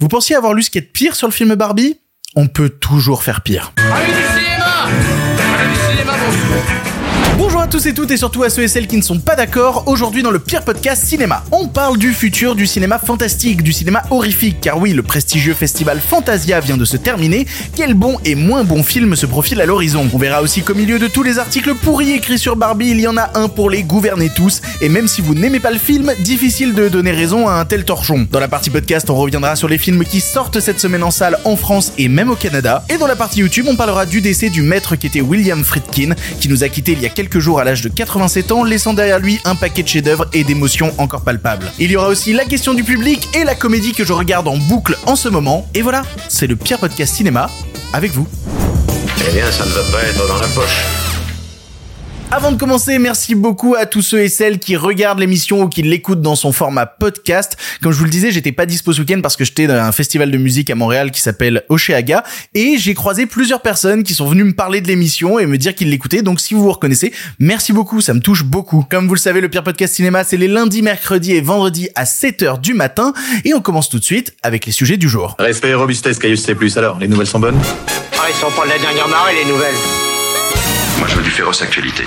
Vous pensiez avoir lu ce qui est de pire sur le film Barbie? On peut toujours faire pire. Bonjour à tous et toutes et surtout à ceux et celles qui ne sont pas d'accord. Aujourd'hui dans le pire podcast cinéma, on parle du futur du cinéma fantastique, du cinéma horrifique, car oui, le prestigieux festival Fantasia vient de se terminer. Quel bon et moins bon film se profile à l'horizon? On verra aussi qu'au milieu de tous les articles pourris écrits sur Barbie, il y en a un pour les gouverner tous. Et même si vous n'aimez pas le film, difficile de donner raison à un tel torchon. Dans la partie podcast, on reviendra sur les films qui sortent cette semaine en salle en France et même au Canada. Et dans la partie YouTube, on parlera du décès du maître qui était William Friedkin, qui nous a quitté il y a quelques jours à l'âge de 87 ans, laissant derrière lui un paquet de chefs-d'œuvre et d'émotions encore palpables. Il y aura aussi la question du public et la comédie que je regarde en boucle en ce moment. Et voilà, c'est le pire podcast cinéma avec vous. Eh bien, ça ne va pas être dans la poche. Avant de commencer, merci beaucoup à tous ceux et celles qui regardent l'émission ou qui l'écoutent dans son format podcast. Comme je vous le disais, j'étais pas dispo ce week-end parce que j'étais dans un festival de musique à Montréal qui s'appelle Oceaga et j'ai croisé plusieurs personnes qui sont venues me parler de l'émission et me dire qu'ils l'écoutaient. Donc si vous vous reconnaissez, merci beaucoup, ça me touche beaucoup. Comme vous le savez, le pire podcast cinéma, c'est les lundis, mercredis et vendredis à 7h du matin et on commence tout de suite avec les sujets du jour. Respect et robustesse, Caius C+. Alors, les nouvelles sont bonnes? Ah, ils sont pas de la dernière marée, les nouvelles Moi, je veux du féroce actualité.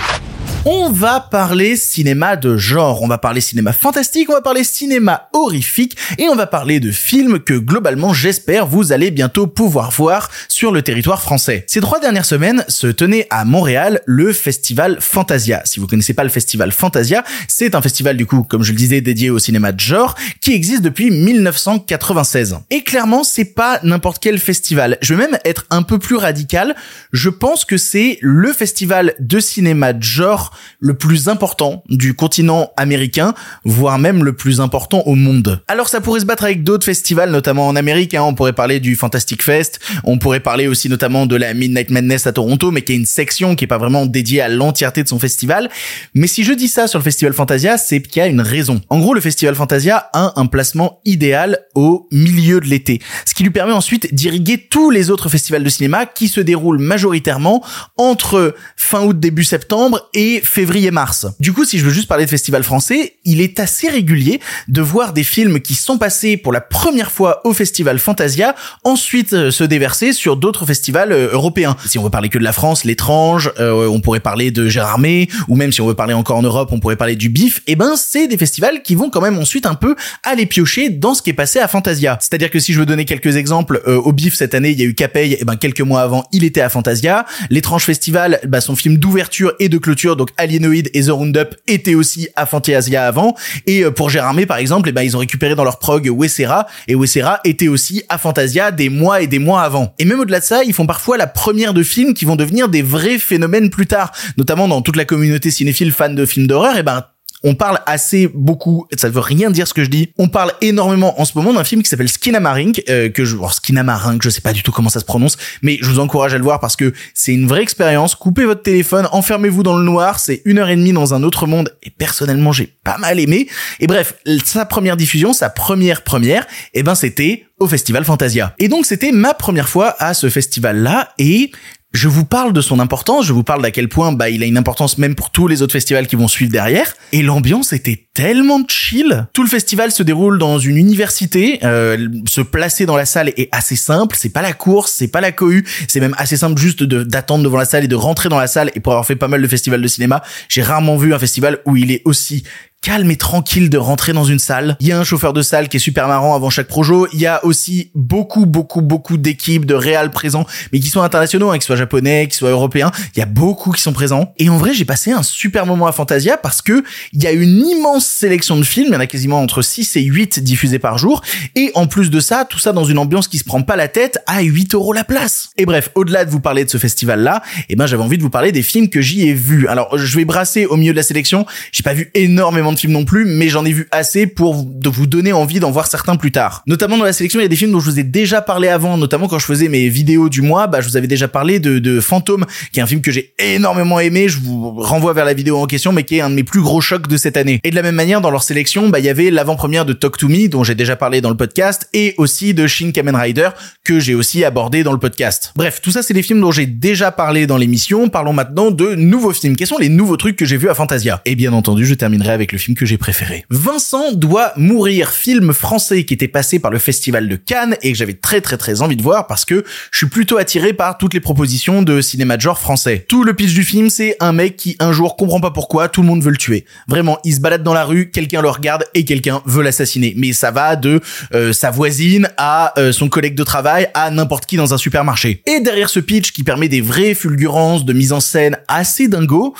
On va parler cinéma de genre, on va parler cinéma fantastique, on va parler cinéma horrifique et on va parler de films que globalement j'espère vous allez bientôt pouvoir voir sur le territoire français. Ces trois dernières semaines se tenait à Montréal le festival Fantasia. Si vous connaissez pas le festival Fantasia, c'est un festival du coup, comme je le disais, dédié au cinéma de genre qui existe depuis 1996. Et clairement, c'est pas n'importe quel festival. Je vais même être un peu plus radical. Je pense que c'est le festival de cinéma de genre le plus important du continent américain, voire même le plus important au monde. Alors ça pourrait se battre avec d'autres festivals, notamment en Amérique, hein. on pourrait parler du Fantastic Fest, on pourrait parler aussi notamment de la Midnight Madness à Toronto, mais qui est une section qui est pas vraiment dédiée à l'entièreté de son festival. Mais si je dis ça sur le Festival Fantasia, c'est qu'il y a une raison. En gros, le Festival Fantasia a un placement idéal au milieu de l'été, ce qui lui permet ensuite d'irriguer tous les autres festivals de cinéma qui se déroulent majoritairement entre fin août début septembre et février-mars. Du coup, si je veux juste parler de festival français, il est assez régulier de voir des films qui sont passés pour la première fois au festival Fantasia, ensuite euh, se déverser sur d'autres festivals euh, européens. Si on veut parler que de la France, l'étrange, euh, on pourrait parler de Gérard May, ou même si on veut parler encore en Europe, on pourrait parler du BIF, et ben c'est des festivals qui vont quand même ensuite un peu aller piocher dans ce qui est passé à Fantasia. C'est-à-dire que si je veux donner quelques exemples, euh, au BIF cette année, il y a eu Capey, et ben quelques mois avant, il était à Fantasia. L'étrange festival, bah, son film d'ouverture et de clôture, donc Alienoid et The Roundup étaient aussi à Fantasia avant. Et euh, pour Gérard May, par exemple, eh ben, ils ont récupéré dans leur prog Wessera, et Wessera était aussi à Fantasia des mois et des mois avant. Et même au-delà de ça, ils font parfois la première de films qui vont devenir des vrais phénomènes plus tard, notamment dans toute la communauté cinéphile fan de films d'horreur, et ben on parle assez beaucoup, ça veut rien dire ce que je dis, on parle énormément en ce moment d'un film qui s'appelle Skinamarink, euh, que je, alors Skinamarink, je sais pas du tout comment ça se prononce, mais je vous encourage à le voir parce que c'est une vraie expérience. Coupez votre téléphone, enfermez-vous dans le noir, c'est une heure et demie dans un autre monde, et personnellement j'ai pas mal aimé. Et bref, sa première diffusion, sa première première, eh ben c'était au Festival Fantasia. Et donc c'était ma première fois à ce festival-là, et je vous parle de son importance, je vous parle d'à quel point bah il a une importance même pour tous les autres festivals qui vont suivre derrière. Et l'ambiance était tellement chill. Tout le festival se déroule dans une université. Euh, se placer dans la salle est assez simple. C'est pas la course, c'est pas la cohue. C'est même assez simple juste d'attendre devant la salle et de rentrer dans la salle. Et pour avoir fait pas mal de festivals de cinéma, j'ai rarement vu un festival où il est aussi calme et tranquille de rentrer dans une salle. Il y a un chauffeur de salle qui est super marrant avant chaque projo. Il y a aussi beaucoup, beaucoup, beaucoup d'équipes de réal présents, mais qui sont internationaux, hein, qu'ils soient japonais, qu'ils soient européens. Il y a beaucoup qui sont présents. Et en vrai, j'ai passé un super moment à Fantasia parce que il y a une immense sélection de films. Il y en a quasiment entre 6 et 8 diffusés par jour. Et en plus de ça, tout ça dans une ambiance qui se prend pas la tête à 8 euros la place. Et bref, au-delà de vous parler de ce festival-là, eh ben, j'avais envie de vous parler des films que j'y ai vus. Alors, je vais brasser au milieu de la sélection. J'ai pas vu énormément de films non plus, mais j'en ai vu assez pour de vous donner envie d'en voir certains plus tard. Notamment dans la sélection, il y a des films dont je vous ai déjà parlé avant, notamment quand je faisais mes vidéos du mois, bah, je vous avais déjà parlé de, de Fantôme, qui est un film que j'ai énormément aimé. Je vous renvoie vers la vidéo en question, mais qui est un de mes plus gros chocs de cette année. Et de la même manière, dans leur sélection, bah, il y avait l'avant-première de Talk to Me, dont j'ai déjà parlé dans le podcast, et aussi de Shin Kamen Rider, que j'ai aussi abordé dans le podcast. Bref, tout ça, c'est des films dont j'ai déjà parlé dans l'émission. Parlons maintenant de nouveaux films. Quels sont les nouveaux trucs que j'ai vus à Fantasia? Et bien entendu, je terminerai avec le que j'ai préféré. Vincent doit mourir, film français qui était passé par le festival de Cannes et que j'avais très très très envie de voir parce que je suis plutôt attiré par toutes les propositions de cinéma de genre français. Tout le pitch du film, c'est un mec qui un jour comprend pas pourquoi tout le monde veut le tuer. Vraiment, il se balade dans la rue, quelqu'un le regarde et quelqu'un veut l'assassiner. Mais ça va de euh, sa voisine à euh, son collègue de travail à n'importe qui dans un supermarché. Et derrière ce pitch qui permet des vraies fulgurances de mise en scène assez dingo,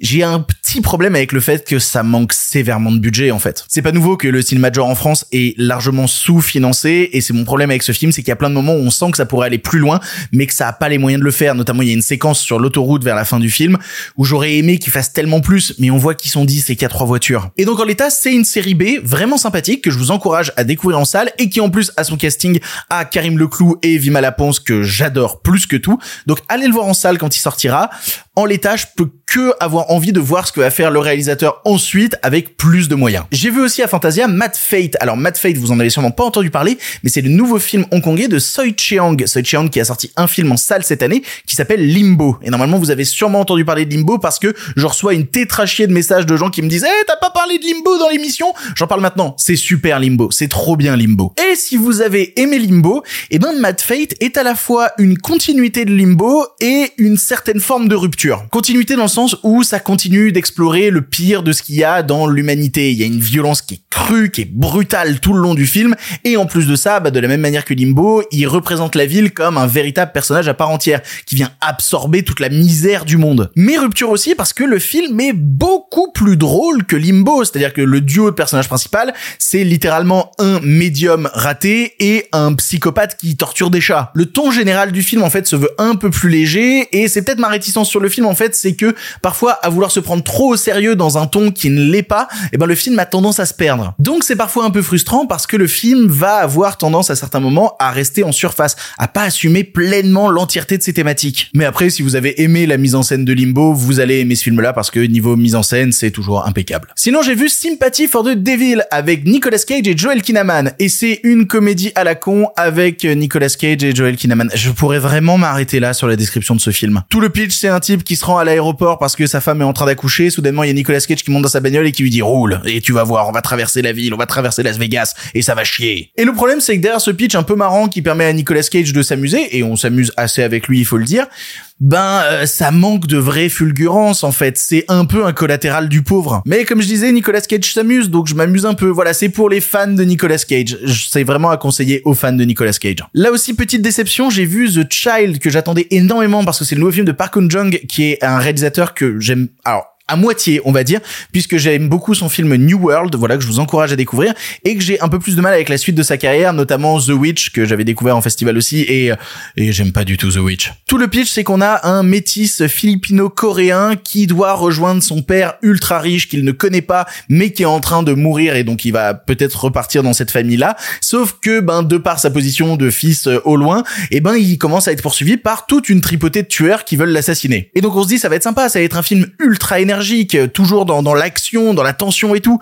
j'ai un petit problème avec le fait que ça manque sévèrement de budget en fait. C'est pas nouveau que le de genre en France est largement sous-financé et c'est mon problème avec ce film, c'est qu'il y a plein de moments où on sent que ça pourrait aller plus loin mais que ça a pas les moyens de le faire. Notamment il y a une séquence sur l'autoroute vers la fin du film où j'aurais aimé qu'il fasse tellement plus mais on voit qu'ils sont 10 et qu'il y a trois voitures. Et donc en l'état c'est une série B vraiment sympathique que je vous encourage à découvrir en salle et qui en plus a son casting à Karim Leclou et Vima Laponce que j'adore plus que tout. Donc allez le voir en salle quand il sortira. En l'état je peux que avoir envie de voir ce que va faire le réalisateur ensuite avec plus de moyens. J'ai vu aussi à Fantasia Mad Fate. Alors Mad Fate, vous en avez sûrement pas entendu parler, mais c'est le nouveau film hongkongais de Soi Cheong. Soi Cheong qui a sorti un film en salle cette année qui s'appelle Limbo. Et normalement, vous avez sûrement entendu parler de Limbo parce que je reçois une tétrachier de messages de gens qui me disent "Eh, t'as pas parlé de Limbo dans l'émission? J'en parle maintenant. C'est super Limbo. C'est trop bien Limbo. Et si vous avez aimé Limbo, eh ben Mad Fate est à la fois une continuité de Limbo et une certaine forme de rupture. Continuité dans le sens où ça continue d'explorer le pire de ce qu'il y a dans l'humanité. Il y a une violence qui est crue, qui est brutale tout le long du film, et en plus de ça, bah, de la même manière que Limbo, il représente la ville comme un véritable personnage à part entière, qui vient absorber toute la misère du monde. Mais rupture aussi parce que le film est beaucoup plus drôle que Limbo, c'est-à-dire que le duo de personnage principal, c'est littéralement un médium raté et un psychopathe qui torture des chats. Le ton général du film en fait se veut un peu plus léger et c'est peut-être ma réticence sur le film en fait, c'est que parfois à vouloir se prendre trop au sérieux dans un ton qui ne l'est pas, et eh ben le film a tendance à se perdre. Donc c'est parfois un peu frustrant parce que le film va avoir tendance à certains moments à rester en surface, à pas assumer pleinement l'entièreté de ses thématiques. Mais après si vous avez aimé la mise en scène de Limbo, vous allez aimer ce film-là parce que niveau mise en scène, c'est toujours impeccable. Sinon j'ai vu Sympathy for the Devil avec Nicolas Cage et Joel Kinnaman et c'est une comédie à la con avec Nicolas Cage et Joel Kinnaman. Je pourrais vraiment m'arrêter là sur la description de ce film. Tout le pitch c'est un type qui se rend à l'aéroport parce que sa femme est en train d'accoucher, soudainement il y a Nicolas Cage qui monte dans sa bagnole et qui lui dit roule et tu vas voir, on va traverser la ville, on va traverser Las Vegas et ça va chier. Et le problème c'est que derrière ce pitch un peu marrant qui permet à Nicolas Cage de s'amuser et on s'amuse assez avec lui, il faut le dire, ben euh, ça manque de vraie fulgurance en fait, c'est un peu un collatéral du pauvre. Mais comme je disais, Nicolas Cage s'amuse donc je m'amuse un peu. Voilà, c'est pour les fans de Nicolas Cage. C'est vraiment à conseiller aux fans de Nicolas Cage. Là aussi petite déception, j'ai vu The Child que j'attendais énormément parce que c'est le nouveau film de Park Eun-jung qui est un réalisateur que j'aime alors à moitié, on va dire, puisque j'aime beaucoup son film New World, voilà que je vous encourage à découvrir, et que j'ai un peu plus de mal avec la suite de sa carrière, notamment The Witch que j'avais découvert en festival aussi, et et j'aime pas du tout The Witch. Tout le pitch, c'est qu'on a un métis philippino-coréen qui doit rejoindre son père ultra riche qu'il ne connaît pas, mais qui est en train de mourir, et donc il va peut-être repartir dans cette famille-là. Sauf que, ben, de par sa position de fils euh, au loin, et ben, il commence à être poursuivi par toute une tripotée de tueurs qui veulent l'assassiner. Et donc on se dit, ça va être sympa, ça va être un film ultra énergique toujours dans, dans l'action, dans la tension et tout.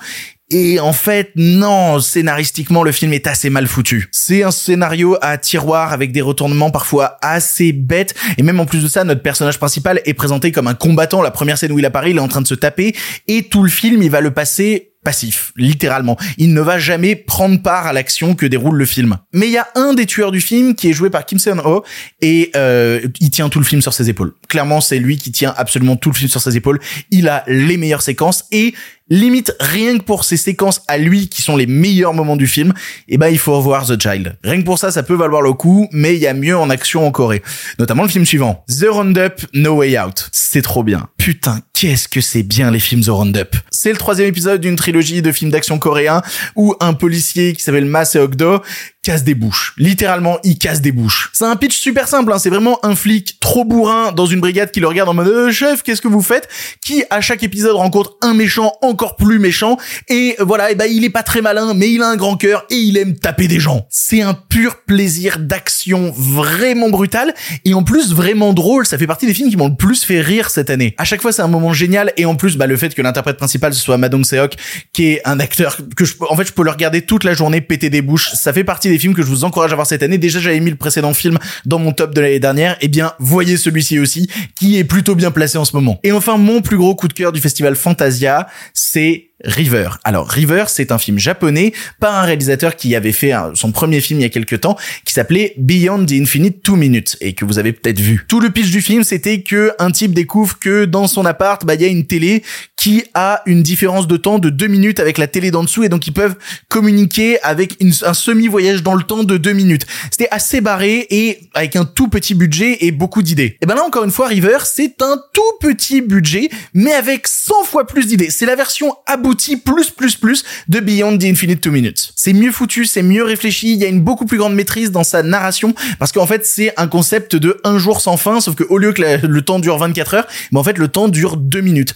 Et en fait, non, scénaristiquement, le film est assez mal foutu. C'est un scénario à tiroir avec des retournements parfois assez bêtes. Et même en plus de ça, notre personnage principal est présenté comme un combattant. La première scène où il apparaît, il est en train de se taper. Et tout le film, il va le passer passif, littéralement. Il ne va jamais prendre part à l'action que déroule le film. Mais il y a un des tueurs du film qui est joué par Kim Seon-ho et euh, il tient tout le film sur ses épaules. Clairement, c'est lui qui tient absolument tout le film sur ses épaules. Il a les meilleures séquences et limite rien que pour ces séquences à lui qui sont les meilleurs moments du film, eh ben il faut revoir The Child. Rien que pour ça, ça peut valoir le coup, mais il y a mieux en action en Corée. Notamment le film suivant, The Roundup No Way Out. C'est trop bien. Putain, qu'est-ce que c'est bien les films The Roundup. C'est le troisième épisode d'une trilogie de films d'action coréens où un policier qui s'appelle Ma Seok-do casse des bouches. Littéralement, il casse des bouches. C'est un pitch super simple, hein. c'est vraiment un flic trop bourrin dans une brigade qui le regarde en mode euh, chef, qu'est-ce que vous faites? Qui à chaque épisode rencontre un méchant encore plus méchant et voilà, et ben il est pas très malin, mais il a un grand cœur et il aime taper des gens. C'est un pur plaisir d'action vraiment brutal et en plus vraiment drôle. Ça fait partie des films qui m'ont le plus fait rire cette année. À chaque fois, c'est un moment génial et en plus, bah le fait que l'interprète principal soit Madong Seok, qui est un acteur que je, en fait, je peux le regarder toute la journée péter des bouches. Ça fait partie des films que je vous encourage à voir cette année. Déjà, j'avais mis le précédent film dans mon top de l'année dernière. Eh bien, voyez celui-ci aussi, qui est plutôt bien placé en ce moment. Et enfin, mon plus gros coup de cœur du festival Fantasia, c'est River. Alors River, c'est un film japonais par un réalisateur qui avait fait son premier film il y a quelques temps, qui s'appelait Beyond the Infinite Two Minutes et que vous avez peut-être vu. Tout le pitch du film, c'était que un type découvre que dans son appart, bah il y a une télé qui a une différence de temps de deux minutes avec la télé d'en dessous et donc ils peuvent communiquer avec un semi-voyage dans le temps de deux minutes. C'était assez barré et avec un tout petit budget et beaucoup d'idées. Et ben là encore une fois, River, c'est un tout petit budget mais avec 100 fois plus d'idées. C'est la version aboutie plus plus plus de Beyond the Infinite Two Minutes. C'est mieux foutu, c'est mieux réfléchi, il y a une beaucoup plus grande maîtrise dans sa narration parce qu'en fait c'est un concept de un jour sans fin sauf que au lieu que le temps dure 24 heures, mais en fait le temps dure deux minutes.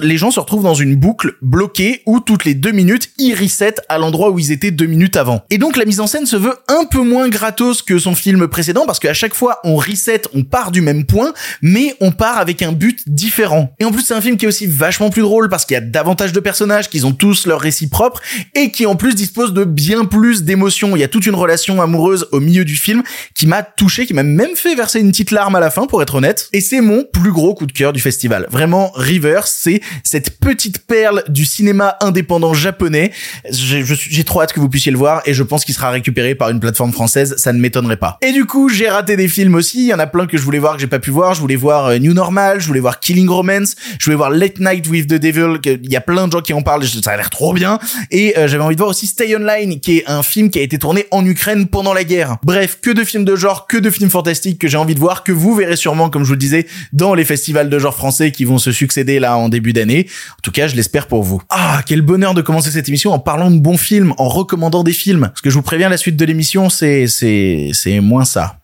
Les gens se retrouvent dans une boucle bloquée où toutes les deux minutes, ils reset à l'endroit où ils étaient deux minutes avant. Et donc la mise en scène se veut un peu moins gratos que son film précédent parce qu'à chaque fois on reset, on part du même point, mais on part avec un but différent. Et en plus c'est un film qui est aussi vachement plus drôle parce qu'il y a davantage de personnages, qu'ils ont tous leur récit propre et qui en plus dispose de bien plus d'émotions. Il y a toute une relation amoureuse au milieu du film qui m'a touché, qui m'a même fait verser une petite larme à la fin pour être honnête. Et c'est mon plus gros coup de cœur du festival. Vraiment, River, c'est cette petite perle du cinéma indépendant japonais. J'ai trop hâte que vous puissiez le voir et je pense qu'il sera récupéré par une plateforme française, ça ne m'étonnerait pas. Et du coup, j'ai raté des films aussi, il y en a plein que je voulais voir que j'ai pas pu voir, je voulais voir euh, New Normal, je voulais voir Killing Romance, je voulais voir Late Night with the Devil, il y a plein de gens qui en parlent, ça a l'air trop bien et euh, j'avais envie de voir aussi Stay Online qui est un film qui a été tourné en Ukraine pendant la guerre. Bref, que de films de genre, que de films fantastiques que j'ai envie de voir que vous verrez sûrement comme je vous le disais dans les festivals de genre français qui vont se succéder là en début d'année. En tout cas, je l'espère pour vous. Ah, quel bonheur de commencer cette émission en parlant de bons films, en recommandant des films. Parce que je vous préviens, la suite de l'émission, c'est, c'est, c'est moins ça.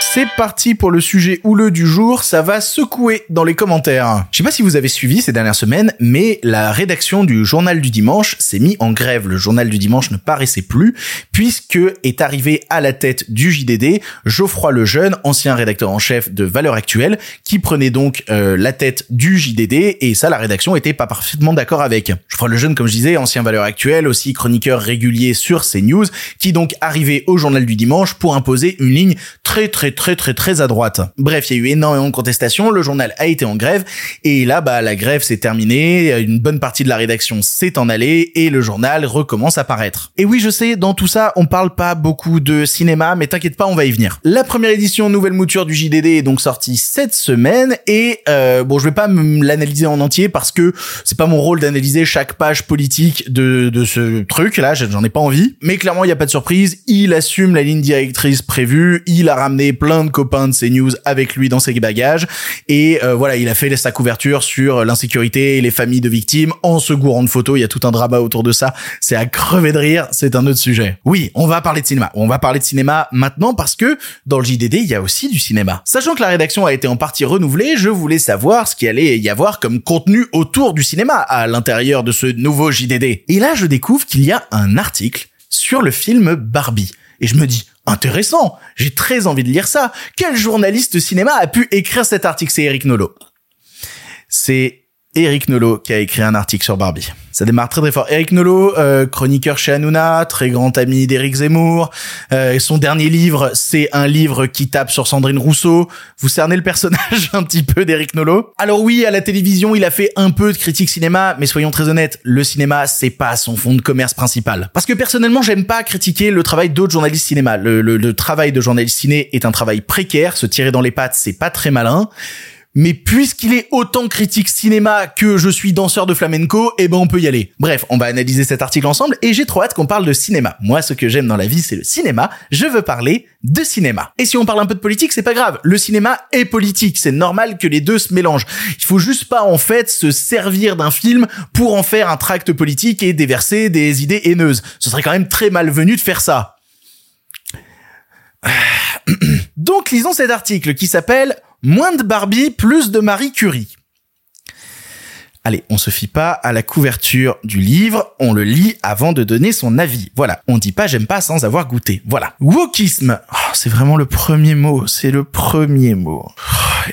C'est parti pour le sujet houleux du jour, ça va secouer dans les commentaires. Je sais pas si vous avez suivi ces dernières semaines, mais la rédaction du journal du dimanche s'est mis en grève. Le journal du dimanche ne paraissait plus, puisque est arrivé à la tête du JDD Geoffroy Lejeune, ancien rédacteur en chef de Valeurs Actuelles, qui prenait donc euh, la tête du JDD, et ça la rédaction était pas parfaitement d'accord avec. Geoffroy Lejeune, comme je disais, ancien Valeurs Actuelles, aussi chroniqueur régulier sur CNews, qui donc arrivait au journal du dimanche pour imposer une ligne très très très très très à droite. Bref, il y a eu énormément de contestations, le journal a été en grève et là bah la grève s'est terminée, une bonne partie de la rédaction s'est en allée et le journal recommence à paraître. Et oui, je sais, dans tout ça, on parle pas beaucoup de cinéma, mais t'inquiète pas, on va y venir. La première édition nouvelle mouture du JDD est donc sortie cette semaine et euh, bon, je vais pas l'analyser en entier parce que c'est pas mon rôle d'analyser chaque page politique de de ce truc là, j'en ai pas envie, mais clairement, il y a pas de surprise, il assume la ligne directrice prévue, il a ramené plein de copains de CNews avec lui dans ses bagages et euh, voilà, il a fait sa couverture sur l'insécurité et les familles de victimes en se gourant de photos, il y a tout un drama autour de ça, c'est à crever de rire, c'est un autre sujet. Oui, on va parler de cinéma. On va parler de cinéma maintenant parce que dans le JDD, il y a aussi du cinéma. Sachant que la rédaction a été en partie renouvelée, je voulais savoir ce qu'il allait y avoir comme contenu autour du cinéma à l'intérieur de ce nouveau JDD. Et là, je découvre qu'il y a un article sur le film Barbie. Et je me dis, intéressant, j'ai très envie de lire ça. Quel journaliste cinéma a pu écrire cet article? C'est Eric Nolot. C'est Eric Nolot qui a écrit un article sur Barbie. Ça démarre très très fort. Eric Nolot, euh, chroniqueur chez Hanouna, très grand ami d'Éric Zemmour. Euh, son dernier livre, c'est un livre qui tape sur Sandrine Rousseau. Vous cernez le personnage un petit peu d'Eric Nolot? Alors oui, à la télévision, il a fait un peu de critique cinéma, mais soyons très honnêtes, le cinéma, c'est pas son fond de commerce principal. Parce que personnellement, j'aime pas critiquer le travail d'autres journalistes cinéma. Le, le, le travail de journaliste ciné est un travail précaire. Se tirer dans les pattes, c'est pas très malin mais puisqu'il est autant critique cinéma que je suis danseur de flamenco, eh ben on peut y aller. Bref, on va analyser cet article ensemble et j'ai trop hâte qu'on parle de cinéma. Moi, ce que j'aime dans la vie, c'est le cinéma. Je veux parler de cinéma. Et si on parle un peu de politique, c'est pas grave. Le cinéma est politique. C'est normal que les deux se mélangent. Il faut juste pas, en fait, se servir d'un film pour en faire un tract politique et déverser des idées haineuses. Ce serait quand même très malvenu de faire ça. Donc lisons cet article qui s'appelle Moins de Barbie, plus de Marie Curie. Allez, on se fie pas à la couverture du livre, on le lit avant de donner son avis. Voilà, on dit pas j'aime pas sans avoir goûté. Voilà. Wokisme. Oh, c'est vraiment le premier mot, c'est le premier mot.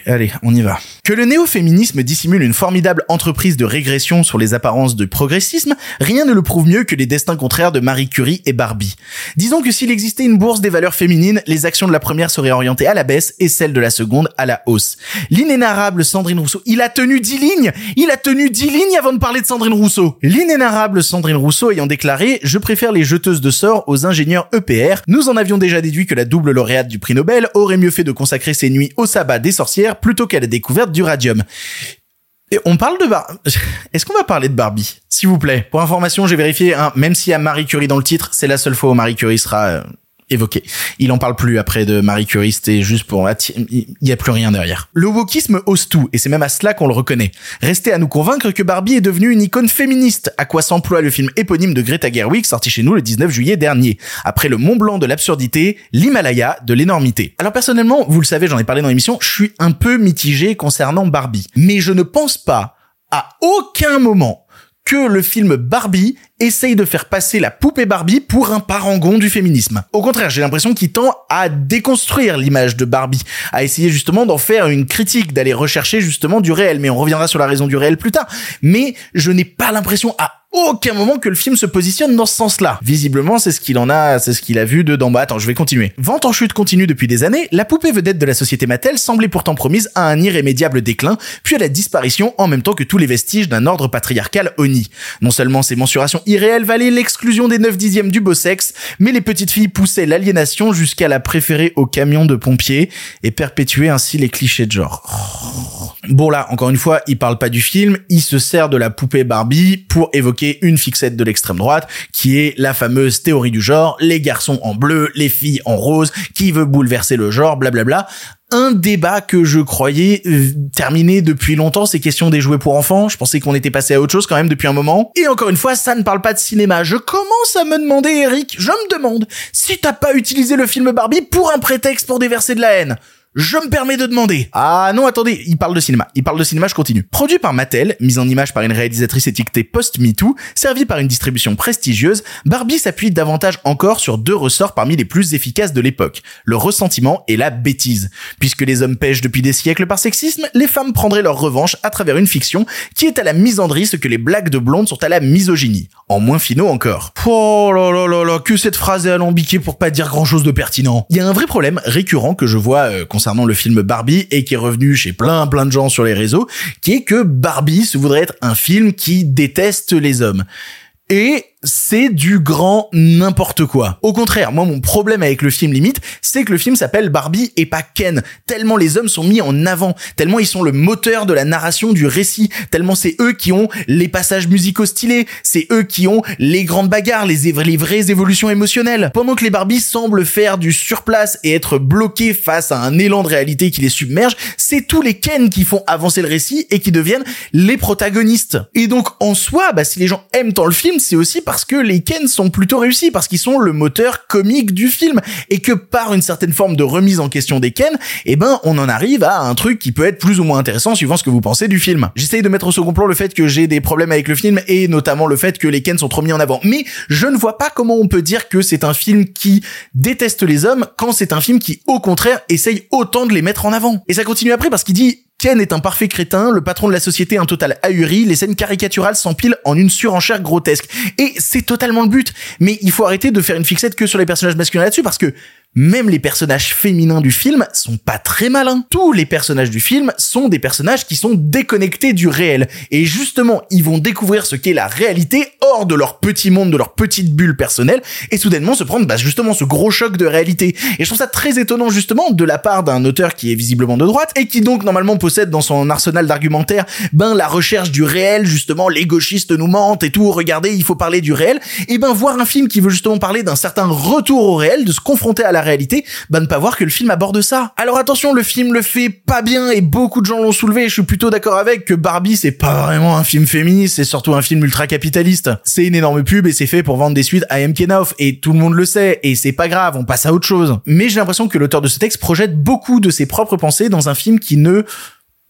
Allez, on y va. Que le néo-féminisme dissimule une formidable entreprise de régression sur les apparences de progressisme, rien ne le prouve mieux que les destins contraires de Marie Curie et Barbie. Disons que s'il existait une bourse des valeurs féminines, les actions de la première seraient orientées à la baisse et celles de la seconde à la hausse. L'inénarrable Sandrine Rousseau, il a tenu dix lignes Il a tenu dix lignes avant de parler de Sandrine Rousseau L'inénarrable Sandrine Rousseau ayant déclaré « Je préfère les jeteuses de sorts aux ingénieurs EPR », nous en avions déjà déduit que la double lauréate du prix Nobel aurait mieux fait de consacrer ses nuits au sabbat des plutôt qu'à la découverte du radium. Et on parle de Bar... Est-ce qu'on va parler de Barbie S'il vous plaît? Pour information, j'ai vérifié, hein, même s'il y a Marie Curie dans le titre, c'est la seule fois où Marie Curie sera euh, évoqué. Il en parle plus après de Marie Curie, c'était juste pour il y a plus rien derrière. Le wokisme ose tout et c'est même à cela qu'on le reconnaît. Restez à nous convaincre que Barbie est devenue une icône féministe, à quoi s'emploie le film éponyme de Greta Gerwig sorti chez nous le 19 juillet dernier. Après le Mont Blanc de l'absurdité, l'Himalaya de l'énormité. Alors personnellement, vous le savez, j'en ai parlé dans l'émission, je suis un peu mitigé concernant Barbie, mais je ne pense pas à aucun moment que le film Barbie essaye de faire passer la poupée Barbie pour un parangon du féminisme. Au contraire, j'ai l'impression qu'il tend à déconstruire l'image de Barbie, à essayer justement d'en faire une critique, d'aller rechercher justement du réel. Mais on reviendra sur la raison du réel plus tard. Mais je n'ai pas l'impression à aucun moment que le film se positionne dans ce sens-là. Visiblement, c'est ce qu'il en a, c'est ce qu'il a vu de d'en bas. Attends, je vais continuer. Vente en chute continue depuis des années, la poupée vedette de la société Mattel semblait pourtant promise à un irrémédiable déclin, puis à la disparition en même temps que tous les vestiges d'un ordre patriarcal oni. Non seulement ces mensurations irréelles valaient l'exclusion des 9 dixièmes du beau sexe, mais les petites filles poussaient l'aliénation jusqu'à la préférer au camion de pompiers et perpétuer ainsi les clichés de genre. Bon là, encore une fois, il parle pas du film, il se sert de la poupée Barbie pour évoquer une fixette de l'extrême droite, qui est la fameuse théorie du genre, les garçons en bleu, les filles en rose, qui veut bouleverser le genre, blablabla un débat que je croyais euh, terminé depuis longtemps, ces questions des jouets pour enfants. Je pensais qu'on était passé à autre chose quand même depuis un moment. Et encore une fois, ça ne parle pas de cinéma. Je commence à me demander, Eric, je me demande si t'as pas utilisé le film Barbie pour un prétexte pour déverser de la haine. Je me permets de demander. Ah non, attendez, il parle de cinéma. Il parle de cinéma, je continue. Produit par Mattel, mise en image par une réalisatrice étiquetée post-MeToo, servi par une distribution prestigieuse, Barbie s'appuie davantage encore sur deux ressorts parmi les plus efficaces de l'époque. Le ressentiment et la bêtise. Puisque les hommes pêchent depuis des siècles par sexisme, les femmes prendraient leur revanche à travers une fiction qui est à la misandrie ce que les blagues de blondes sont à la misogynie. En moins finaux encore. Oh là là là là, que cette phrase est alambiquée pour pas dire grand chose de pertinent. Il y a un vrai problème récurrent que je vois euh, le film Barbie et qui est revenu chez plein plein de gens sur les réseaux, qui est que Barbie se voudrait être un film qui déteste les hommes. Et c'est du grand n'importe quoi. Au contraire, moi mon problème avec le film limite, c'est que le film s'appelle Barbie et pas Ken. Tellement les hommes sont mis en avant, tellement ils sont le moteur de la narration du récit, tellement c'est eux qui ont les passages musicaux stylés, c'est eux qui ont les grandes bagarres, les, les vraies évolutions émotionnelles. Pendant que les Barbies semblent faire du surplace et être bloqués face à un élan de réalité qui les submerge, c'est tous les Ken qui font avancer le récit et qui deviennent les protagonistes. Et donc en soi, bah si les gens aiment tant le film, c'est aussi parce parce que les Ken sont plutôt réussis, parce qu'ils sont le moteur comique du film, et que par une certaine forme de remise en question des Ken, eh ben, on en arrive à un truc qui peut être plus ou moins intéressant suivant ce que vous pensez du film. J'essaye de mettre au second plan le fait que j'ai des problèmes avec le film, et notamment le fait que les Ken sont trop mis en avant. Mais je ne vois pas comment on peut dire que c'est un film qui déteste les hommes quand c'est un film qui, au contraire, essaye autant de les mettre en avant. Et ça continue après parce qu'il dit Ken est un parfait crétin, le patron de la société un total ahuri, les scènes caricaturales s'empilent en une surenchère grotesque. Et c'est totalement le but. Mais il faut arrêter de faire une fixette que sur les personnages masculins là-dessus parce que même les personnages féminins du film sont pas très malins. Tous les personnages du film sont des personnages qui sont déconnectés du réel. Et justement, ils vont découvrir ce qu'est la réalité hors de leur petit monde, de leur petite bulle personnelle, et soudainement se prendre bah, justement ce gros choc de réalité. Et je trouve ça très étonnant justement de la part d'un auteur qui est visiblement de droite, et qui donc normalement possède dans son arsenal d'argumentaire ben la recherche du réel, justement les gauchistes nous mentent et tout, regardez, il faut parler du réel, et ben voir un film qui veut justement parler d'un certain retour au réel, de se confronter à la réalité, bah ne pas voir que le film aborde ça. Alors attention, le film le fait pas bien et beaucoup de gens l'ont soulevé, je suis plutôt d'accord avec que Barbie c'est pas vraiment un film féministe, c'est surtout un film ultra capitaliste. C'est une énorme pub et c'est fait pour vendre des suites à M. Et tout le monde le sait et c'est pas grave, on passe à autre chose. Mais j'ai l'impression que l'auteur de ce texte projette beaucoup de ses propres pensées dans un film qui ne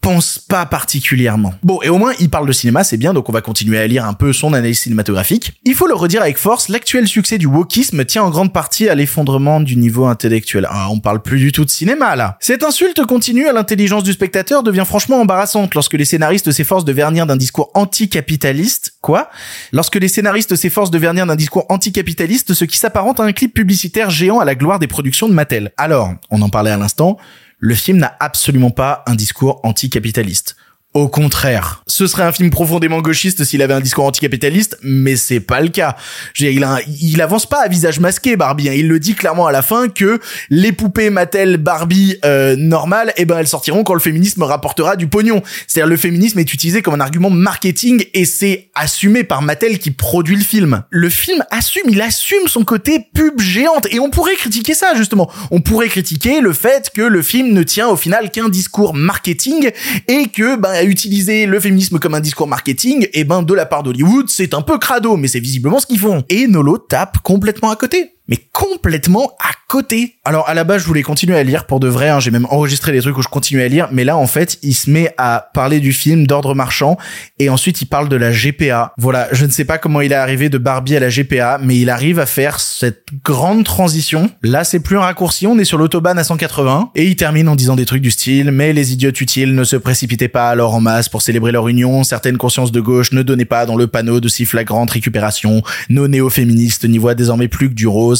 pense pas particulièrement. Bon, et au moins, il parle de cinéma, c'est bien, donc on va continuer à lire un peu son analyse cinématographique. Il faut le redire avec force, l'actuel succès du wokisme tient en grande partie à l'effondrement du niveau intellectuel. Ah, on parle plus du tout de cinéma, là. Cette insulte continue à l'intelligence du spectateur devient franchement embarrassante lorsque les scénaristes s'efforcent de vernir d'un discours anticapitaliste. Quoi? Lorsque les scénaristes s'efforcent de vernir d'un discours anticapitaliste, ce qui s'apparente à un clip publicitaire géant à la gloire des productions de Mattel. Alors, on en parlait à l'instant, le film n'a absolument pas un discours anticapitaliste. Au contraire, ce serait un film profondément gauchiste s'il avait un discours anticapitaliste, mais c'est pas le cas. Il, il, avance pas à visage masqué, Barbie. Hein. Il le dit clairement à la fin que les poupées Mattel Barbie euh, normales, eh ben elles sortiront quand le féminisme rapportera du pognon. C'est-à-dire le féminisme est utilisé comme un argument marketing et c'est assumé par Mattel qui produit le film. Le film assume, il assume son côté pub géante et on pourrait critiquer ça justement. On pourrait critiquer le fait que le film ne tient au final qu'un discours marketing et que ben utiliser le féminisme comme un discours marketing, et eh ben de la part d'Hollywood, c'est un peu crado, mais c'est visiblement ce qu'ils font. Et Nolo tape complètement à côté mais complètement à côté. Alors à la base, je voulais continuer à lire pour de vrai. Hein. J'ai même enregistré des trucs où je continuais à lire, mais là en fait, il se met à parler du film d'ordre marchand et ensuite il parle de la GPA. Voilà, je ne sais pas comment il est arrivé de Barbie à la GPA, mais il arrive à faire cette grande transition. Là, c'est plus un raccourci, on est sur l'autobahn à 180 et il termine en disant des trucs du style "Mais les idiotes utiles ne se précipitaient pas alors en masse pour célébrer leur union. Certaines consciences de gauche ne donnaient pas dans le panneau de si flagrante récupération. Nos néo-féministes n'y voient désormais plus que du rose."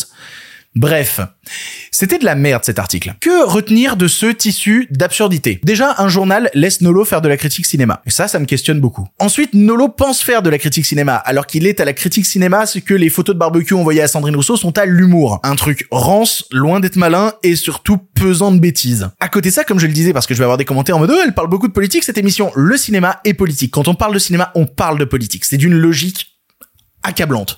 Bref, c'était de la merde cet article. Que retenir de ce tissu d'absurdité? Déjà, un journal laisse Nolo faire de la critique cinéma. Et ça, ça me questionne beaucoup. Ensuite, Nolo pense faire de la critique cinéma, alors qu'il est à la critique cinéma ce que les photos de barbecue envoyées à Sandrine Rousseau sont à l'humour. Un truc rance, loin d'être malin et surtout pesant de bêtises. À côté ça, comme je le disais, parce que je vais avoir des commentaires en mode oh, elle parle beaucoup de politique cette émission, le cinéma est politique. Quand on parle de cinéma, on parle de politique. C'est d'une logique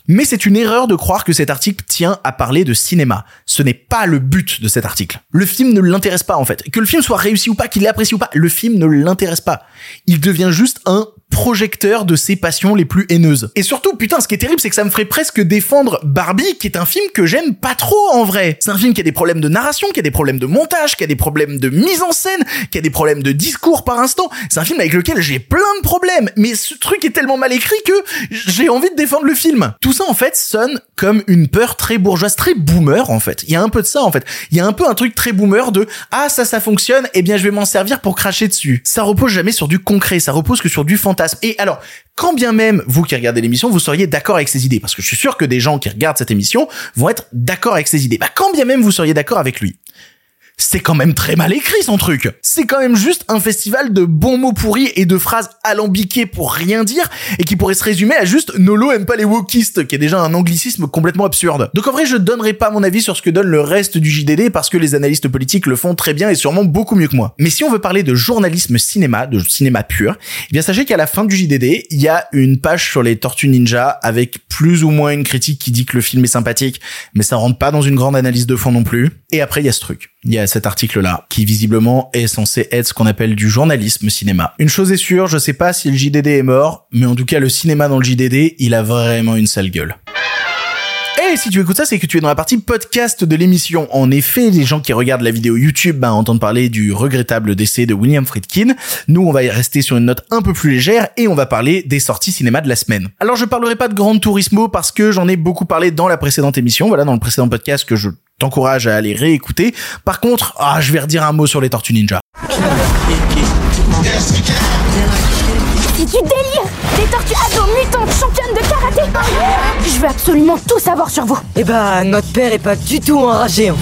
Mais c'est une erreur de croire que cet article tient à parler de cinéma. Ce n'est pas le but de cet article. Le film ne l'intéresse pas en fait. Que le film soit réussi ou pas, qu'il l'apprécie ou pas, le film ne l'intéresse pas. Il devient juste un projecteur de ses passions les plus haineuses. Et surtout, putain, ce qui est terrible, c'est que ça me ferait presque défendre Barbie, qui est un film que j'aime pas trop en vrai. C'est un film qui a des problèmes de narration, qui a des problèmes de montage, qui a des problèmes de mise en scène, qui a des problèmes de discours par instant. C'est un film avec lequel j'ai plein de problèmes, mais ce truc est tellement mal écrit que j'ai envie de défendre le film. Tout ça en fait sonne comme une peur très bourgeoise, très boomer en fait. Il y a un peu de ça en fait. Il y a un peu un truc très boomer de ah ça ça fonctionne, eh bien je vais m'en servir pour cracher dessus. Ça repose jamais sur du concret, ça repose que sur du fantasme et alors, quand bien même vous qui regardez l'émission, vous seriez d'accord avec ces idées, parce que je suis sûr que des gens qui regardent cette émission vont être d'accord avec ces idées. Bah, quand bien même vous seriez d'accord avec lui, c'est quand même très mal écrit son truc. C'est quand même juste un festival de bons mots pourris et de phrases alambiquées pour rien dire et qui pourrait se résumer à juste Nolo aime pas les wokistes, qui est déjà un anglicisme complètement absurde. Donc en vrai, je donnerai pas mon avis sur ce que donne le reste du JDD parce que les analystes politiques le font très bien et sûrement beaucoup mieux que moi. Mais si on veut parler de journalisme cinéma, de cinéma pur, eh bien sachez qu'à la fin du JDD, il y a une page sur les Tortues Ninja avec plus ou moins une critique qui dit que le film est sympathique, mais ça rentre pas dans une grande analyse de fond non plus. Et après, il y a ce truc il y a cet article-là, qui visiblement est censé être ce qu'on appelle du journalisme cinéma. Une chose est sûre, je sais pas si le JDD est mort, mais en tout cas le cinéma dans le JDD, il a vraiment une sale gueule. Et si tu écoutes ça, c'est que tu es dans la partie podcast de l'émission. En effet, les gens qui regardent la vidéo YouTube bah, entendent parler du regrettable décès de William Friedkin. Nous, on va y rester sur une note un peu plus légère et on va parler des sorties cinéma de la semaine. Alors, je parlerai pas de Grand Turismo parce que j'en ai beaucoup parlé dans la précédente émission, voilà, dans le précédent podcast que je t'encourage à aller réécouter. Par contre, ah, je vais redire un mot sur les Tortues Ninja. C'est du délire Des tortues ados mutantes championnes de karaté Je veux absolument tout savoir sur vous Eh bah, notre père est pas du tout enragé. Hein.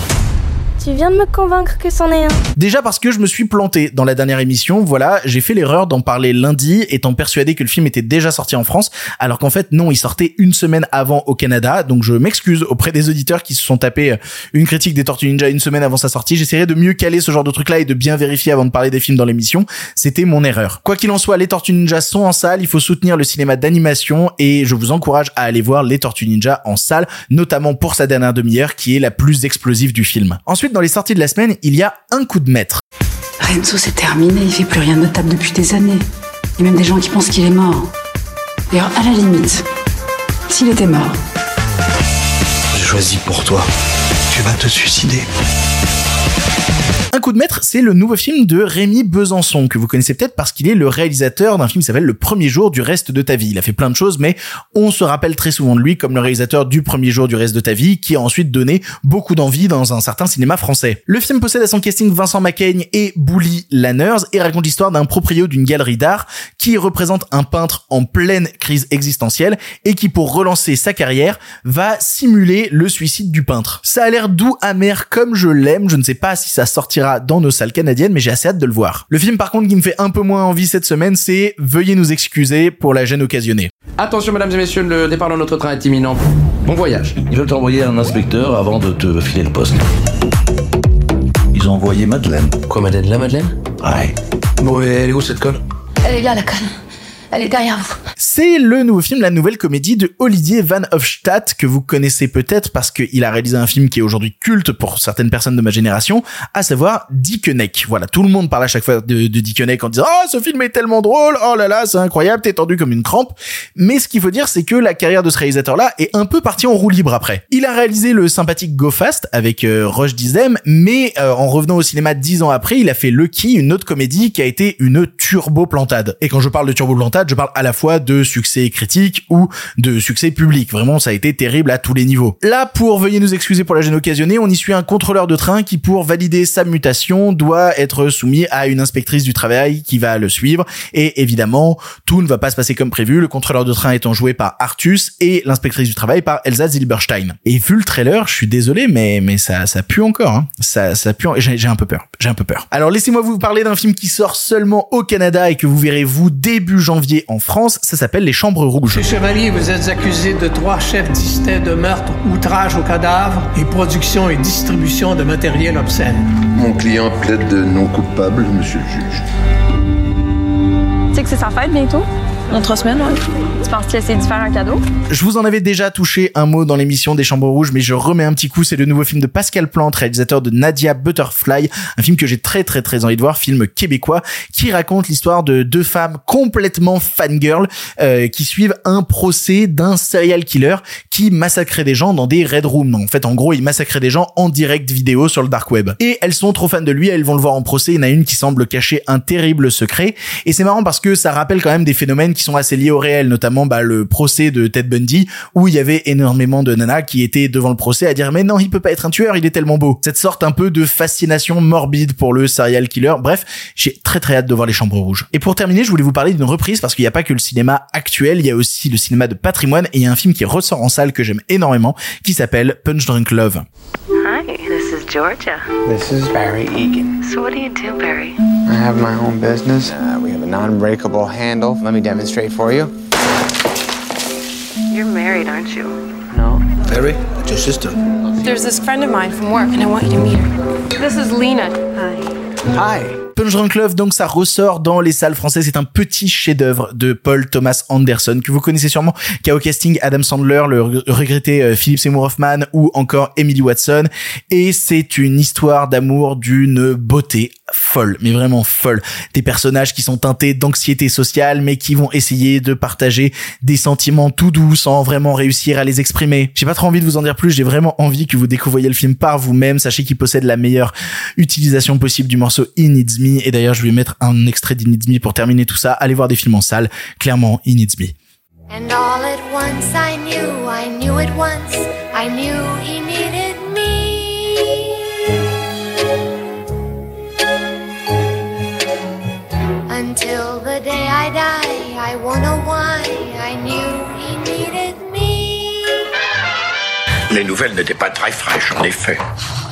Tu viens de me convaincre que c'en est un. Déjà parce que je me suis planté dans la dernière émission, voilà, j'ai fait l'erreur d'en parler lundi, étant persuadé que le film était déjà sorti en France, alors qu'en fait non, il sortait une semaine avant au Canada, donc je m'excuse auprès des auditeurs qui se sont tapés euh, une critique des Tortues Ninja une semaine avant sa sortie, j'essaierai de mieux caler ce genre de truc là et de bien vérifier avant de parler des films dans l'émission, c'était mon erreur. Quoi qu'il en soit, les Tortues Ninja sont en salle, il faut soutenir le cinéma d'animation et je vous encourage à aller voir les Tortues Ninja en salle, notamment pour sa dernière demi-heure qui est la plus explosive du film. Ensuite, dans les sorties de la semaine, il y a un coup de maître. Renzo, c'est terminé. Il fait plus rien de notable depuis des années. Il y a même des gens qui pensent qu'il est mort. D'ailleurs, à la limite, s'il était mort. J'ai choisi pour toi. Tu vas te suicider. Un coup de maître, c'est le nouveau film de Rémi Besançon, que vous connaissez peut-être parce qu'il est le réalisateur d'un film qui s'appelle Le premier jour du reste de ta vie. Il a fait plein de choses, mais on se rappelle très souvent de lui comme le réalisateur du premier jour du reste de ta vie, qui a ensuite donné beaucoup d'envie dans un certain cinéma français. Le film possède à son casting Vincent Macaigne et Bouli Lanners et raconte l'histoire d'un proprio d'une galerie d'art qui représente un peintre en pleine crise existentielle et qui, pour relancer sa carrière, va simuler le suicide du peintre. Ça a l'air doux, amer, comme je l'aime. Je ne sais pas si ça sortira dans nos salles canadiennes, mais j'ai assez hâte de le voir. Le film, par contre, qui me fait un peu moins envie cette semaine, c'est Veuillez nous excuser pour la gêne occasionnée. Attention, mesdames et messieurs, le départ de notre train est imminent. Bon voyage. Ils veulent t'envoyer un inspecteur avant de te filer le poste. Ils ont envoyé Madeleine. Quoi, Madeleine La Madeleine? Ouais. Bon, et elle est où cette conne? Elle est là, la conne. C'est le nouveau film, la nouvelle comédie de Olivier Van Hofstadt, que vous connaissez peut-être parce qu'il a réalisé un film qui est aujourd'hui culte pour certaines personnes de ma génération, à savoir Dickeneck. Voilà, tout le monde parle à chaque fois de, de Dickeneck en disant « Oh, ce film est tellement drôle Oh là là, c'est incroyable, t'es tendu comme une crampe !» Mais ce qu'il faut dire, c'est que la carrière de ce réalisateur-là est un peu partie en roue libre après. Il a réalisé le sympathique Go Fast avec euh, Roche Dizem, mais euh, en revenant au cinéma dix ans après, il a fait Lucky, une autre comédie qui a été une turbo-plantade. Et quand je parle de je parle à la fois de succès critique ou de succès public. Vraiment, ça a été terrible à tous les niveaux. Là, pour veuillez nous excuser pour la gêne occasionnée, on y suit un contrôleur de train qui, pour valider sa mutation, doit être soumis à une inspectrice du travail qui va le suivre. Et évidemment, tout ne va pas se passer comme prévu. Le contrôleur de train étant joué par Artus et l'inspectrice du travail par Elsa Zilberstein. Et vu le trailer, je suis désolé, mais mais ça ça pue encore. Hein. Ça ça pue. J'ai j'ai un peu peur. J'ai un peu peur. Alors laissez-moi vous parler d'un film qui sort seulement au Canada et que vous verrez vous début janvier en France. Ça s'appelle Les Chambres Rouges. Monsieur Chevalier, vous êtes accusé de trois chefs distincts de meurtre, outrage au cadavre et production et distribution de matériel obscène. Mon client plaide de non coupable, monsieur le juge. Tu sais que c'est sa fête bientôt? Dans trois semaines, ouais. Tu penses qu'il essaie de faire un cadeau? Je vous en avais déjà touché un mot dans l'émission des Chambres Rouges, mais je remets un petit coup. C'est le nouveau film de Pascal Plante, réalisateur de Nadia Butterfly, un film que j'ai très très très envie de voir, film québécois, qui raconte l'histoire de deux femmes complètement fangirl euh, qui suivent un procès d'un serial killer qui massacrait des gens dans des red rooms. En fait, en gros, il massacrait des gens en direct vidéo sur le dark web. Et elles sont trop fans de lui, elles vont le voir en procès. Il y en a une qui semble cacher un terrible secret. Et c'est marrant parce que ça rappelle quand même des phénomènes qui sont assez liés au réel, notamment bah, le procès de Ted Bundy, où il y avait énormément de nanas qui étaient devant le procès à dire mais non, il peut pas être un tueur, il est tellement beau. Cette sorte un peu de fascination morbide pour le serial killer. Bref, j'ai très très hâte de voir les Chambres Rouges. Et pour terminer, je voulais vous parler d'une reprise parce qu'il n'y a pas que le cinéma actuel, il y a aussi le cinéma de patrimoine et il y a un film qui ressort en salle que j'aime énormément qui s'appelle Punch Drunk Love. Hi, this is Georgia. This is Barry Egan. So what do you do, Barry? I have my own business. Uh, we have a non-breakable handle. Let me demonstrate for you. You're married, aren't you? No. Barry, it's your sister. There's this friend of mine from work, and I want you to meet her. This is Lena. Hi. Hi. Punch Drunk Love, donc ça ressort dans les salles françaises. C'est un petit chef-d'œuvre de Paul Thomas Anderson que vous connaissez sûrement, qui a au casting Adam Sandler, le regretté euh, Philip Seymour Hoffman ou encore Emily Watson. Et c'est une histoire d'amour d'une beauté folle, mais vraiment folle. Des personnages qui sont teintés d'anxiété sociale, mais qui vont essayer de partager des sentiments tout doux sans vraiment réussir à les exprimer. J'ai pas trop envie de vous en dire plus. J'ai vraiment envie que vous découvriez le film par vous-même. Sachez qu'il possède la meilleure utilisation possible du morceau In Needs Me. Et d'ailleurs, je vais mettre un extrait d'In Needs Me pour terminer tout ça. Allez voir des films en salle. Clairement, In Needs Me. And all at once I knew, I knew it once, I knew he needed me. Until the day I die, I won't know Les nouvelles n'étaient pas très fraîches, en effet.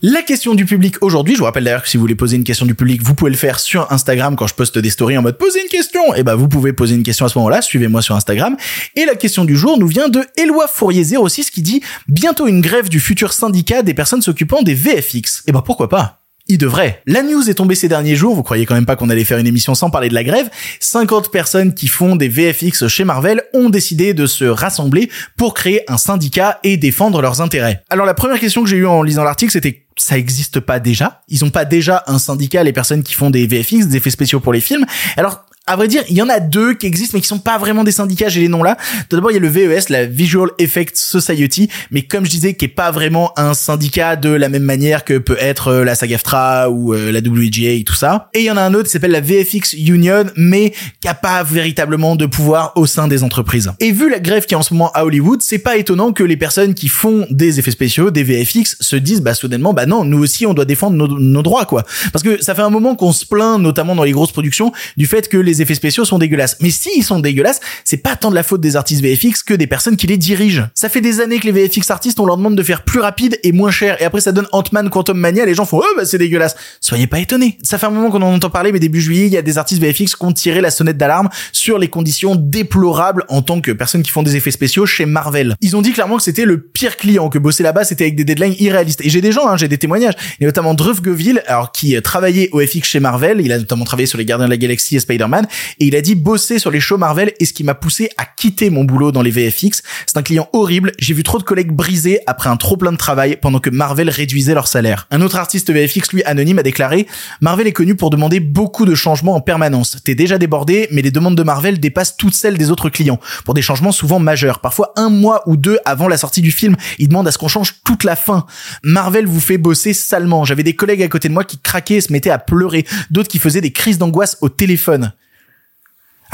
La question du public aujourd'hui, je vous rappelle d'ailleurs que si vous voulez poser une question du public, vous pouvez le faire sur Instagram quand je poste des stories en mode poser une question. Et ben vous pouvez poser une question à ce moment-là, suivez-moi sur Instagram. Et la question du jour nous vient de Éloi Fourier 06 qui dit bientôt une grève du futur syndicat des personnes s'occupant des VFX. Et ben pourquoi pas? Il devrait. La news est tombée ces derniers jours, vous croyez quand même pas qu'on allait faire une émission sans parler de la grève 50 personnes qui font des VFX chez Marvel ont décidé de se rassembler pour créer un syndicat et défendre leurs intérêts. Alors la première question que j'ai eue en lisant l'article c'était ça existe pas déjà? Ils ont pas déjà un syndicat les personnes qui font des VFX, des effets spéciaux pour les films? Alors À vrai dire, il y en a deux qui existent, mais qui sont pas vraiment des syndicats, j'ai les noms là. Tout d'abord, il y a le VES, la Visual Effects Society, mais comme je disais, qui est pas vraiment un syndicat de la même manière que peut être euh, la SAG-AFTRA ou euh, la WGA et tout ça. Et il y en a un autre qui s'appelle la VFX Union, mais qui a pas véritablement de pouvoir au sein des entreprises. Et vu la grève qui est en ce moment à Hollywood, c'est pas étonnant que les personnes qui font des effets spéciaux, des VFX, se disent bah soudainement bah non, nous aussi on doit défendre nos, nos droits quoi. Parce que ça fait un moment qu'on se plaint, notamment dans les grosses productions, du fait que les effets spéciaux sont dégueulasses. Mais si ils sont dégueulasses, c'est pas tant de la faute des artistes VFX que des personnes qui les dirigent. Ça fait des années que les VFX artistes on leur demande de faire plus rapide et moins cher et après ça donne Ant-Man Quantum Mania, les gens font oh bah c'est dégueulasse. Soyez pas étonnés. Ça fait un moment qu'on en entend parler mais début juillet, il y a des artistes VFX qui ont tiré la sonnette d'alarme sur les conditions déplorables en tant que personnes qui font des effets spéciaux chez Marvel. Ils ont dit clairement que c'était le pire client que bosser là-bas, c'était avec des deadlines irréalistes. Et j'ai des gens, hein, j'ai des témoignages. A notamment Drew Goville, alors qui travaillait au FX chez Marvel. Il a notamment travaillé sur les Gardiens de la Galaxie et Spider-Man. Et il a dit bosser sur les shows Marvel et ce qui m'a poussé à quitter mon boulot dans les VFX. C'est un client horrible. J'ai vu trop de collègues brisés après un trop plein de travail pendant que Marvel réduisait leur salaire. Un autre artiste VFX, lui, anonyme, a déclaré Marvel est connu pour demander beaucoup de changements en permanence. T'es déjà débordé, mais les demandes de Marvel dépassent toutes celles des autres clients pour des changements souvent majeurs. Parfois un mois ou deux avant la sortie du film, ils demandent à ce qu'on change toute la fin. Marvel vous fait bosser salement. J'avais des collègues à côté de moi qui craquaient et se mettaient à pleurer, d'autres qui faisaient des crises d'angoisse au téléphone.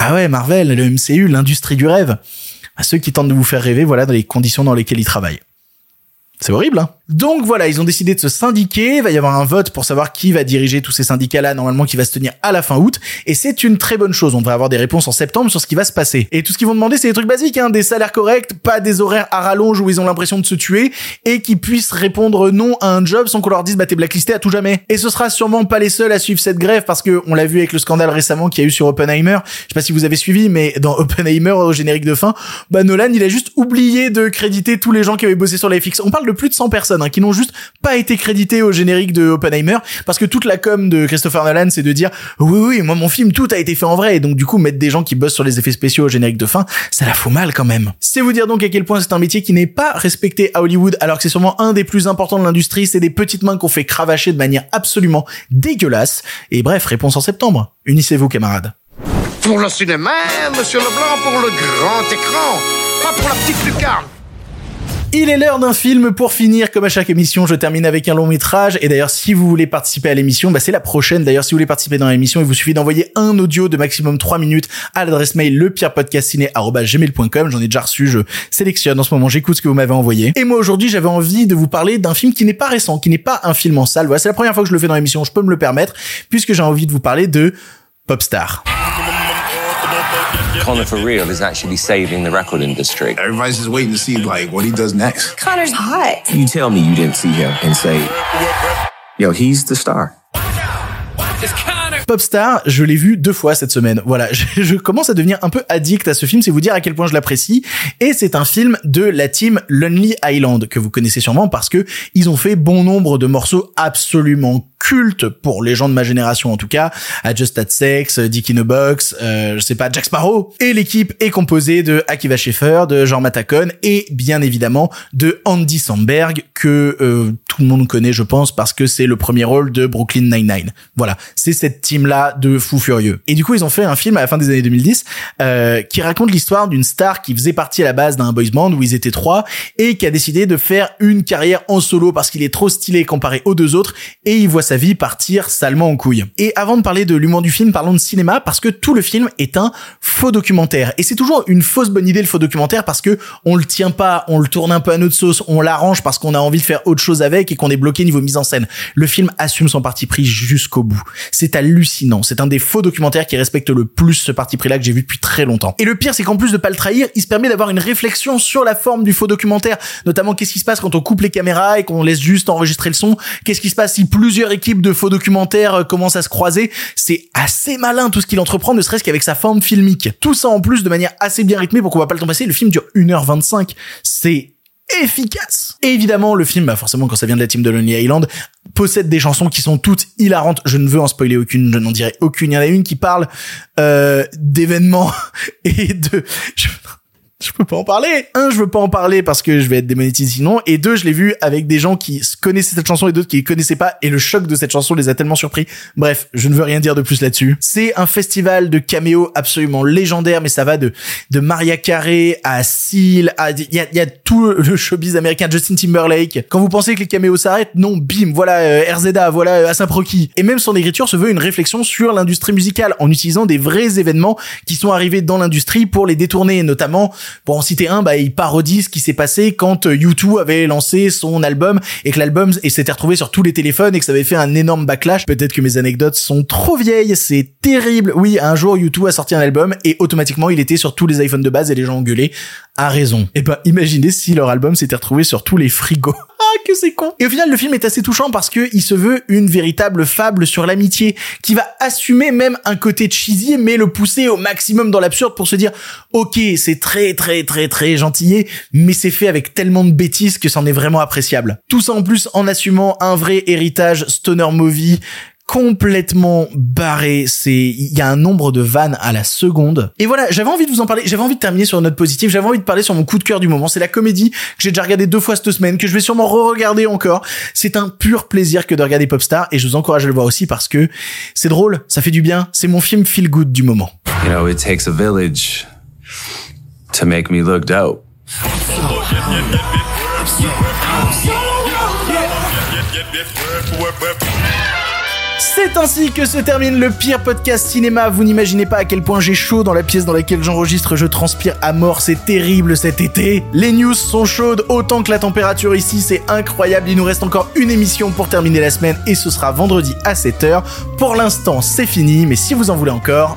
Ah ouais, Marvel, le MCU, l'industrie du rêve. À ceux qui tentent de vous faire rêver, voilà dans les conditions dans lesquelles ils travaillent. C'est horrible, hein Donc voilà, ils ont décidé de se syndiquer. Il va y avoir un vote pour savoir qui va diriger tous ces syndicats-là, normalement qui va se tenir à la fin août. Et c'est une très bonne chose. On devrait avoir des réponses en septembre sur ce qui va se passer. Et tout ce qu'ils vont demander, c'est des trucs basiques, hein, des salaires corrects, pas des horaires à rallonge où ils ont l'impression de se tuer, et qui puissent répondre non à un job sans qu'on leur dise bah t'es blacklisté à tout jamais. Et ce sera sûrement pas les seuls à suivre cette grève parce que on l'a vu avec le scandale récemment qu'il y a eu sur Oppenheimer. Je sais pas si vous avez suivi, mais dans Oppenheimer au générique de fin, bah Nolan il a juste oublié de créditer tous les gens qui avaient bossé sur la FX. On parle de plus de 100 personnes hein, qui n'ont juste pas été crédités au générique de Oppenheimer parce que toute la com de Christopher Nolan c'est de dire oui oui moi mon film tout a été fait en vrai et donc du coup mettre des gens qui bossent sur les effets spéciaux au générique de fin ça la fout mal quand même. C'est vous dire donc à quel point c'est un métier qui n'est pas respecté à Hollywood alors que c'est sûrement un des plus importants de l'industrie, c'est des petites mains qu'on fait cravacher de manière absolument dégueulasse et bref réponse en septembre. Unissez-vous camarades. Pour le cinéma, monsieur Leblanc, pour le grand écran, pas pour la petite lucarne. Il est l'heure d'un film pour finir. Comme à chaque émission, je termine avec un long métrage. Et d'ailleurs, si vous voulez participer à l'émission, bah c'est la prochaine. D'ailleurs, si vous voulez participer dans l'émission, il vous suffit d'envoyer un audio de maximum 3 minutes à l'adresse mail lepierrepodcastciné@gmail.com. J'en ai déjà reçu. Je sélectionne en ce moment. J'écoute ce que vous m'avez envoyé. Et moi aujourd'hui, j'avais envie de vous parler d'un film qui n'est pas récent, qui n'est pas un film en salle. Voilà, c'est la première fois que je le fais dans l'émission. Je peux me le permettre puisque j'ai envie de vous parler de Popstar. Connor for real is actually saving the record industry. Everybody's just waiting to see like what he does next. Connor's hot. You tell me you didn't see him and say, yo, he's the star. Popstar, je l'ai vu deux fois cette semaine. Voilà, je, je, commence à devenir un peu addict à ce film, c'est vous dire à quel point je l'apprécie. Et c'est un film de la team Lonely Island que vous connaissez sûrement parce que ils ont fait bon nombre de morceaux absolument culte pour les gens de ma génération en tout cas, à Just Had Sex, Dick in a Box, euh, je sais pas, Jack Sparrow. Et l'équipe est composée de Akiva Scheffer, de Jean Matacon et bien évidemment de Andy Samberg que euh, tout le monde connaît je pense parce que c'est le premier rôle de Brooklyn Nine-Nine. Voilà, c'est cette team là de fous furieux. Et du coup ils ont fait un film à la fin des années 2010 euh, qui raconte l'histoire d'une star qui faisait partie à la base d'un boys band où ils étaient trois et qui a décidé de faire une carrière en solo parce qu'il est trop stylé comparé aux deux autres et il voit sa vie partir salement en couille. Et avant de parler de l'humour du film, parlons de cinéma parce que tout le film est un faux documentaire. Et c'est toujours une fausse bonne idée le faux documentaire parce que on le tient pas, on le tourne un peu à notre sauce, on l'arrange parce qu'on a envie de faire autre chose avec et qu'on est bloqué niveau mise en scène. Le film assume son parti pris jusqu'au bout. C'est hallucinant. C'est un des faux documentaires qui respecte le plus ce parti pris là que j'ai vu depuis très longtemps. Et le pire, c'est qu'en plus de pas le trahir, il se permet d'avoir une réflexion sur la forme du faux documentaire, notamment qu'est-ce qui se passe quand on coupe les caméras et qu'on laisse juste enregistrer le son, qu'est-ce qui se passe si plusieurs équipes de faux documentaires euh, commencent à se croiser. C'est assez malin tout ce qu'il entreprend, ne serait-ce qu'avec sa forme filmique. Tout ça en plus de manière assez bien rythmée pour qu'on va pas le temps passer. Le film dure 1h25. C'est efficace. Évidemment, le film, bah forcément, quand ça vient de la team de Lonely Island, possède des chansons qui sont toutes hilarantes. Je ne veux en spoiler aucune, je n'en dirai aucune. Il y en a une qui parle euh, d'événements et de... je peux pas en parler. Un, je veux pas en parler parce que je vais être démonétisé sinon. Et deux, je l'ai vu avec des gens qui connaissaient cette chanson et d'autres qui ne connaissaient pas. Et le choc de cette chanson les a tellement surpris. Bref, je ne veux rien dire de plus là-dessus. C'est un festival de caméos absolument légendaire, mais ça va de, de Maria Carey à Seal, à, il y a, y a tout le showbiz américain, Justin Timberlake. Quand vous pensez que les caméos s'arrêtent, non, bim, voilà euh, RZA, voilà euh, Asap. Et même son écriture se veut une réflexion sur l'industrie musicale en utilisant des vrais événements qui sont arrivés dans l'industrie pour les détourner, notamment pour en citer un, bah, il parodie ce qui s'est passé quand U2 euh, avait lancé son album et que l'album s'était retrouvé sur tous les téléphones et que ça avait fait un énorme backlash. Peut-être que mes anecdotes sont trop vieilles, c'est terrible. Oui, un jour U2 a sorti un album et automatiquement il était sur tous les iPhones de base et les gens engueulaient. A raison. Et eh ben, imaginez si leur album s'était retrouvé sur tous les frigos. Ah, que c'est con. Et au final, le film est assez touchant parce que il se veut une véritable fable sur l'amitié qui va assumer même un côté cheesy mais le pousser au maximum dans l'absurde pour se dire, ok, c'est très très très très gentillé, mais c'est fait avec tellement de bêtises que c'en est vraiment appréciable. Tout ça en plus en assumant un vrai héritage stoner movie complètement barré. C'est, il y a un nombre de vannes à la seconde. Et voilà, j'avais envie de vous en parler. J'avais envie de terminer sur une note positive. J'avais envie de parler sur mon coup de cœur du moment. C'est la comédie que j'ai déjà regardé deux fois cette semaine, que je vais sûrement re-regarder encore. C'est un pur plaisir que de regarder Popstar et je vous encourage à le voir aussi parce que c'est drôle, ça fait du bien. C'est mon film feel good du moment. You know, it takes a village to make me look dope. C'est ainsi que se termine le pire podcast cinéma. Vous n'imaginez pas à quel point j'ai chaud dans la pièce dans laquelle j'enregistre. Je transpire à mort. C'est terrible cet été. Les news sont chaudes autant que la température ici. C'est incroyable. Il nous reste encore une émission pour terminer la semaine et ce sera vendredi à 7h. Pour l'instant, c'est fini. Mais si vous en voulez encore.